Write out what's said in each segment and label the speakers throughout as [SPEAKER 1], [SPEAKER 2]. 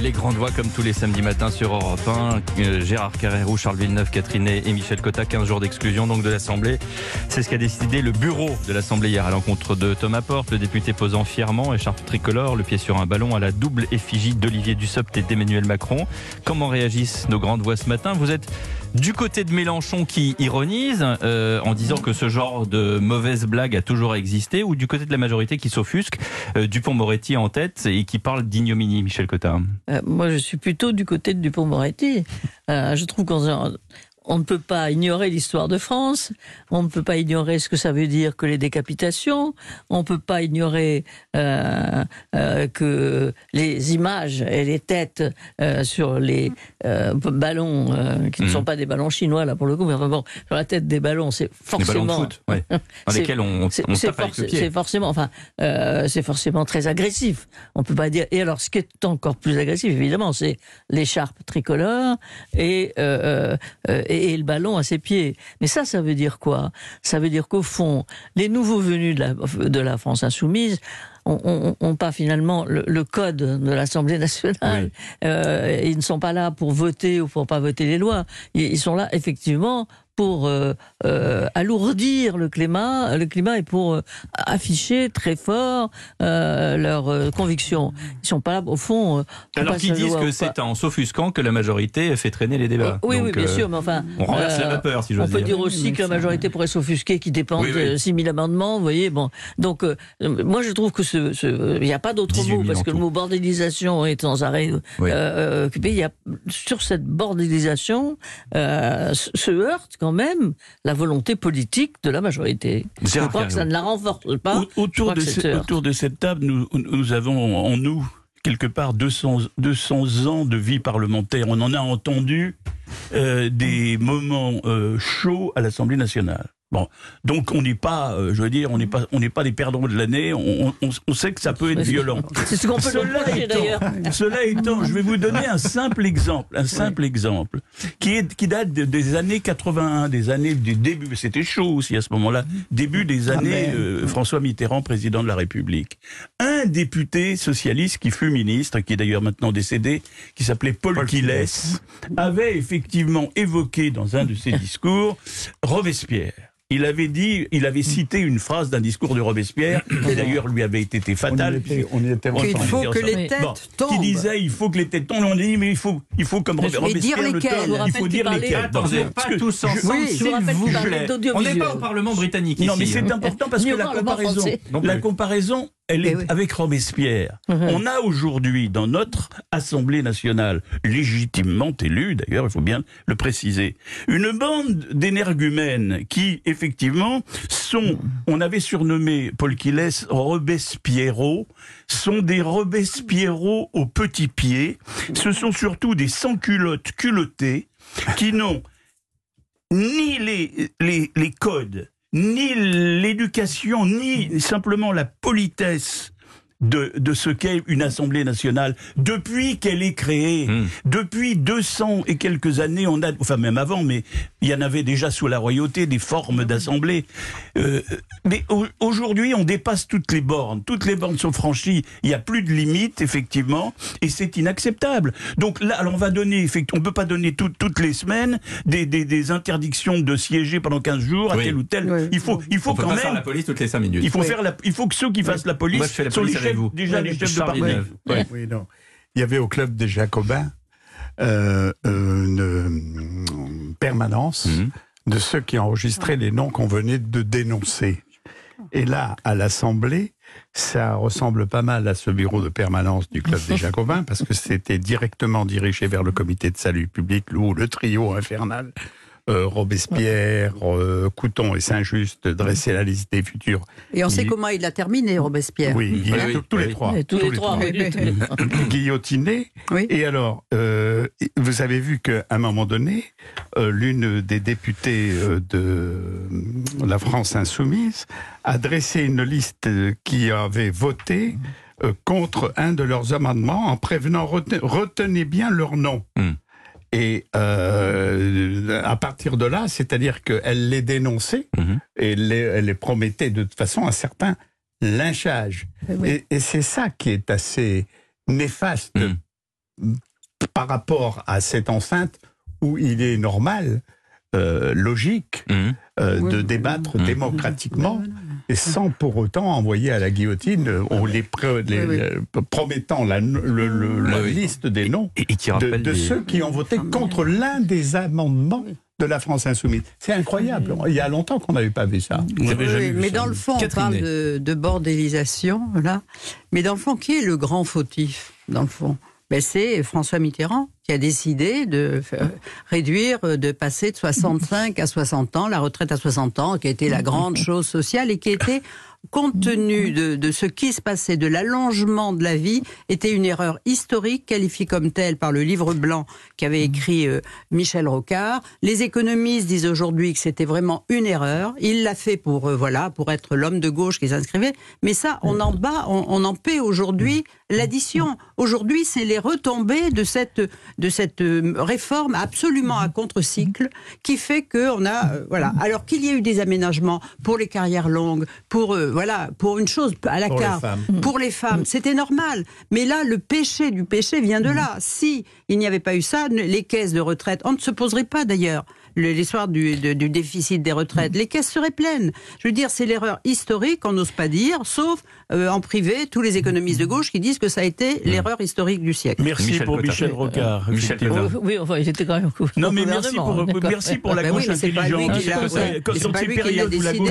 [SPEAKER 1] les grandes voix comme tous les samedis matins sur Europe 1. Euh, Gérard Carrérou, Charles Villeneuve, Catherine et Michel Cotta, 15 jours d'exclusion donc de l'Assemblée. C'est ce qu'a décidé le bureau de l'Assemblée hier à l'encontre de Thomas Porte, le député posant fièrement, écharpe tricolore, le pied sur un ballon à la double effigie d'Olivier Dussopt et d'Emmanuel Macron. Comment réagissent nos grandes voix ce matin? Vous êtes du côté de Mélenchon qui ironise euh, en disant que ce genre de mauvaise blague a toujours existé ou du côté de la majorité qui s'offusque, euh, Dupont-Moretti en tête et qui parle d'ignominie, Michel Cotta
[SPEAKER 2] euh, Moi, je suis plutôt du côté de Dupont-Moretti. je trouve qu'on on ne peut pas ignorer l'histoire de France, on ne peut pas ignorer ce que ça veut dire que les décapitations, on ne peut pas ignorer euh, euh, que les images et les têtes euh, sur les ballons, qui ne sont mhm. pas des ballons chinois là pour le coup, mais enfin bon, sur la tête des ballons, c'est forcément...
[SPEAKER 1] Des ballons de foot, ouais. dans lesquels on, on
[SPEAKER 2] C'est forcément, enfin, c'est forcément très agressif. On peut pas dire... Et alors, ce qui est encore plus agressif, évidemment, c'est l'écharpe tricolore et, et et, le ballon à ses pieds. Mais ça, ça veut dire quoi? Ça veut dire qu'au fond, les nouveaux venus de la, de la France insoumise ont, pas finalement le, code de l'Assemblée nationale. Euh, ils ne sont pas là pour voter ou pour pas voter les lois. ils sont là effectivement pour euh, euh, alourdir le climat, le climat et pour euh, afficher très fort leurs convictions. Ils sont pas là au fond.
[SPEAKER 1] Alors qu'ils disent que c'est en s'offusquant que la majorité fait traîner les débats.
[SPEAKER 2] oui, oui, bien sûr, mais enfin,
[SPEAKER 1] on renverse la vapeur, si j'ose
[SPEAKER 2] dire. On peut dire aussi que la majorité pourrait s'offusquer, qui dépend de 6 000 amendements. Vous voyez, bon, donc moi je trouve que ce, il n'y a pas d'autre mot parce que le mot bordélisation est sans arrêt occupé. Il y a sur cette bordélisation se heurte quand même la volonté politique de la majorité. Je crois que ça ne la renforce pas.
[SPEAKER 3] autour, de autour de cette table, nous, nous avons en nous quelque part 200, 200 ans de vie parlementaire. On en a entendu euh, des moments euh, chauds à l'Assemblée nationale. Bon, donc on n'est pas, euh, je veux dire, on n'est pas, on n'est pas les perdants de l'année. On, on, on, sait que ça peut être violent.
[SPEAKER 2] C'est ce qu'on peut cela d'ailleurs.
[SPEAKER 3] Cela étant, je vais vous donner un simple exemple, un simple exemple qui est qui date des années 81, des années du début. C'était chaud aussi à ce moment-là, début des ah, années euh, François Mitterrand, président de la République. Un député socialiste qui fut ministre, qui est d'ailleurs maintenant décédé, qui s'appelait Paul, Paul avait effectivement évoqué dans un de ses discours Robespierre il avait dit, il avait cité une phrase d'un discours de Robespierre, qui d'ailleurs lui avait été fatale.
[SPEAKER 2] On y était, il faut que les têtes tombent.
[SPEAKER 3] Qui disait, il faut que les têtes tombent. On dit, mais il faut, il faut comme Robespierre
[SPEAKER 2] dire
[SPEAKER 3] le
[SPEAKER 2] terme,
[SPEAKER 3] il faut dire lesquels.
[SPEAKER 1] Attendez, pas tous ensemble, s'il vous plaît. On n'est pas au Parlement britannique
[SPEAKER 3] Non, mais
[SPEAKER 1] c'est
[SPEAKER 3] hein. important parce que la comparaison, la comparaison, elle est avec Robespierre. Mhm. On a aujourd'hui dans notre Assemblée nationale, légitimement élue d'ailleurs, il faut bien le préciser, une bande d'énergumènes qui, effectivement, sont, on avait surnommé Paul Quiles Robespierrot, sont des Robespierrot aux petits pieds. Ce sont surtout des sans-culottes culottés qui n'ont ni les, les, les codes, ni l'éducation, ni simplement la politesse de, de ce qu'est une Assemblée nationale depuis qu'elle est créée. Hmm. Depuis 200 et quelques années, on a, enfin même avant, mais il y en avait déjà sous la royauté des formes d'Assemblée. Euh, mais aujourd'hui, on dépasse toutes les bornes. Toutes les bornes sont franchies. Il n'y a plus de limites, effectivement, et c'est inacceptable. Donc là, alors on va donner, on peut pas donner toutes les semaines des, des, des, interdictions de siéger pendant 15 jours à tel ou tel. Il faut, il faut quand même.
[SPEAKER 1] Faire la police toutes les 5 minutes.
[SPEAKER 3] Il faut faire la, il faut que ceux qui fassent la police,
[SPEAKER 1] sont les
[SPEAKER 3] déjà les chefs de parti.
[SPEAKER 4] Oui, non. Il y avait au club des Jacobins euh, une permanence mhm. de ceux qui enregistraient les noms qu'on venait de dénoncer. Et là, à l'Assemblée, ça ressemble pas mal à ce bureau de permanence du Club des Jacobins, parce que c'était directement dirigé vers le comité de salut public, ou le trio infernal euh, Robespierre, euh, Couton et Saint-Just dresser la liste des futurs.
[SPEAKER 2] Et on sait comment il a terminé, Robespierre.
[SPEAKER 4] Oui, tous les trois.
[SPEAKER 2] tous, les trois.
[SPEAKER 4] Guillotiné. Et alors, euh, vous avez vu qu'à un moment donné, l'une des députées de la France insoumise a dressé une liste qui avait voté contre un de leurs amendements en prévenant retenez bien leur nom. Hmm. Et euh, à partir de là, c'est-à-dire qu'elle les dénonçait mhm. et elle les promettait de toute façon un certain lynchage. Eh et, c'est ça qui est assez néfaste. Mhm. par rapport à cette enceinte où il est normal, euh, logique, de débattre démocratiquement et sans pour autant envoyer à la guillotine ou les, promettant la, liste des noms de, ceux qui ont voté contre l'un des amendements de la France insoumise. C'est incroyable. Il y a longtemps qu'on n'avait pas vu ça.
[SPEAKER 5] mais dans le fond, on parle de, de bordélisation, là. Mais dans le fond, qui est le grand fautif, dans le fond? Ben, C'est François Mitterrand qui a décidé de réduire, de passer de 65 à 60 ans, la retraite à 60 ans, qui été la grande chose sociale et qui était compte tenu de, ce qui se passait, de l'allongement de la vie, était une erreur historique qualifiée comme telle par le livre blanc qu'avait écrit euh, Michel Rocard. Les économistes disent aujourd'hui que c'était vraiment une erreur. Il l'a fait pour euh, voilà pour être l'homme de gauche qui s'inscrivait. Mais ça, on en bat, on, en paie aujourd'hui l'addition. Aujourd'hui, c'est les retombées de cette de cette euh, réforme absolument à contre-cycle qui fait qu'on a voilà. Alors qu'il y ait eu des aménagements pour les carrières longues, pour voilà, pour une chose à la carte, pour les femmes, c'était normal. Mais là, le péché du péché vient de là. Si il n'y avait pas eu ça, les caisses de retraite, on ne se poserait pas d'ailleurs l'histoire du, du, déficit des retraites, les caisses seraient pleines. Je veux dire, c'est l'erreur historique, on n'ose pas dire, sauf euh, en privé, tous les économistes de gauche qui disent que ça a été mmh. l'erreur historique du siècle.
[SPEAKER 3] Merci pour Michel Rocard.
[SPEAKER 2] Michel oui, enfin, il était quand même
[SPEAKER 3] Non, mais merci pour, merci pour la bah gauche intelligente.
[SPEAKER 5] C'est pas lui qui l'a décidé.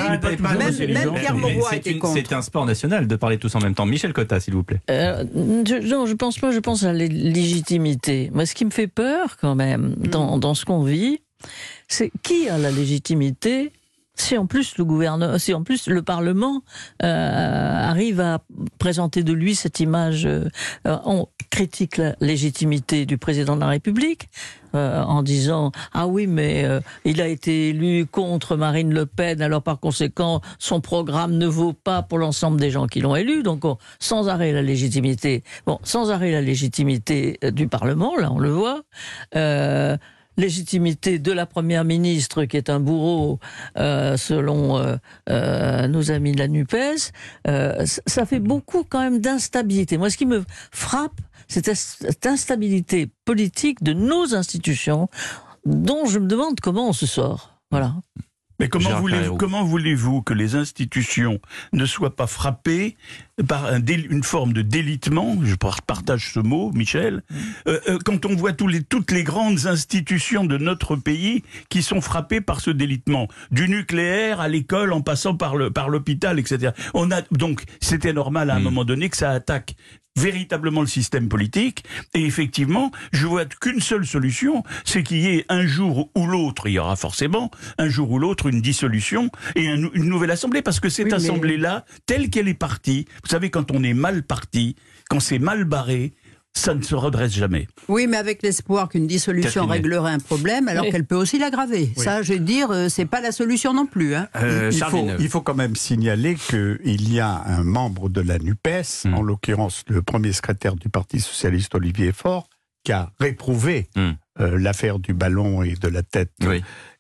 [SPEAKER 5] Même Pierre Mauroy était contre.
[SPEAKER 1] C'est un sport national de parler tous en même temps. Michel Cotta, s'il vous plaît.
[SPEAKER 2] Euh, non, je pense pas. Je pense à la légitimité. Moi, ce qui me fait peur, quand même, dans, dans ce qu'on vit, c'est qui a la légitimité si en plus le gouvernement, si en plus le Parlement euh, arrive à présenter de lui cette image, euh, on critique la légitimité du président de la République euh, en disant ah oui mais il a été élu contre Marine Le Pen alors par conséquent son programme ne vaut pas pour l'ensemble des gens qui l'ont élu. Donc sans arrêt la légitimité bon sans arrêt la légitimité du Parlement là on le voit légitimité de la première ministre, qui est un bourreau, euh, selon euh, euh, nos amis de la NUPES, ça fait beaucoup quand même d'instabilité. Moi, ce qui me frappe, c'est cette instabilité politique de nos institutions, dont je me demande comment on se sort. Voilà.
[SPEAKER 3] Mais comment voulez-vous comment voulez-vous que les institutions ne soient pas frappées par un une forme de délitement Je partage ce mot, Michel. Mm. Euh, euh, quand on voit tous les, toutes les grandes institutions de notre pays qui sont frappées par ce délitement, du nucléaire à l'école, en passant par le par l'hôpital, etc. On a donc c'était normal à un mm. moment donné que ça attaque véritablement le système politique. Et effectivement, je vois qu'une seule solution, c'est qu'il y ait un jour ou l'autre, il y aura forcément un jour ou l'autre une dissolution et une nouvelle assemblée, parce que cette assemblée-là, telle qu'elle est partie, vous savez, quand on est mal parti, quand c'est mal barré, ça ne se redresse jamais.
[SPEAKER 5] Oui, mais avec l'espoir qu'une dissolution réglerait un problème, alors qu'elle peut aussi l'aggraver. Ça, je veux dire, euh, c'est pas la solution non plus. Hein.
[SPEAKER 4] Euh, il, faut, il, faut, quand même signaler qu'il y a un membre de la NUPES, hmm. en l'occurrence le premier secrétaire du Parti socialiste Olivier Faure, qui a réprouvé hmm. euh, l'affaire du ballon et de la tête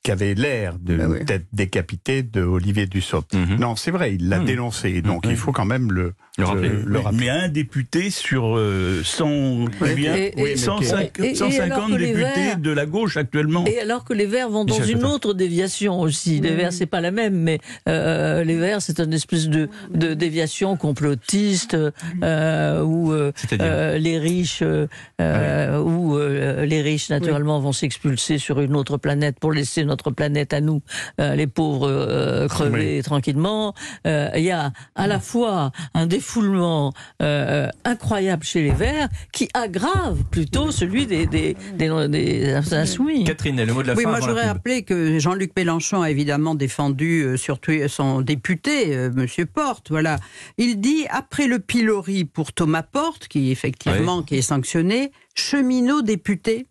[SPEAKER 4] qui avait l'air de ah tête décapitée de Olivier Dussopt. Mhm. Non, c'est vrai, il l'a mhm. dénoncé, donc il faut quand même le, le rappeler.
[SPEAKER 3] Mais un député sur 100, euh, 150 députés de la gauche actuellement.
[SPEAKER 2] Et alors que les Verts vont dans une autre déviation aussi. Les Verts, c'est pas la même, mais euh, les Verts, c'est une espèce de, de déviation complotiste euh, où les riches, où les riches naturellement vont s'expulser sur une autre planète pour laisser notre notre planète à nous, euh, les pauvres euh, crever tranquillement. Euh, il y a à la fois un défoulement incroyable chez les Verts qui aggrave plutôt celui des, des, des, insoumis.
[SPEAKER 1] Catherine, le mot de la
[SPEAKER 5] oui,
[SPEAKER 1] fin.
[SPEAKER 5] Oui, moi je voudrais rappeler que Jean-Luc Mélenchon a évidemment défendu surtout son député, Monsieur Porte. Voilà, il dit après le pilori pour Thomas Porte, qui effectivement qui est sanctionné, cheminot député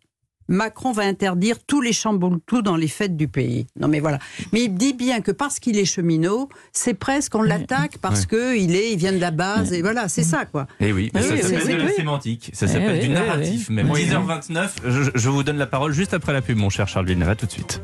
[SPEAKER 5] Macron va interdire tous les chamboule-tout dans les fêtes du pays. Non mais voilà. Mais il dit bien que parce qu'il est cheminot, c'est presque on l'attaque parce que il est, il vient de la base et voilà, c'est ça quoi.
[SPEAKER 1] Et eh oui, ça s'appelle de la sémantique, ça s'appelle du narratif. Même 10h29, je, vous donne la parole juste après la pub, mon cher Charles Villeneuve. tout de suite.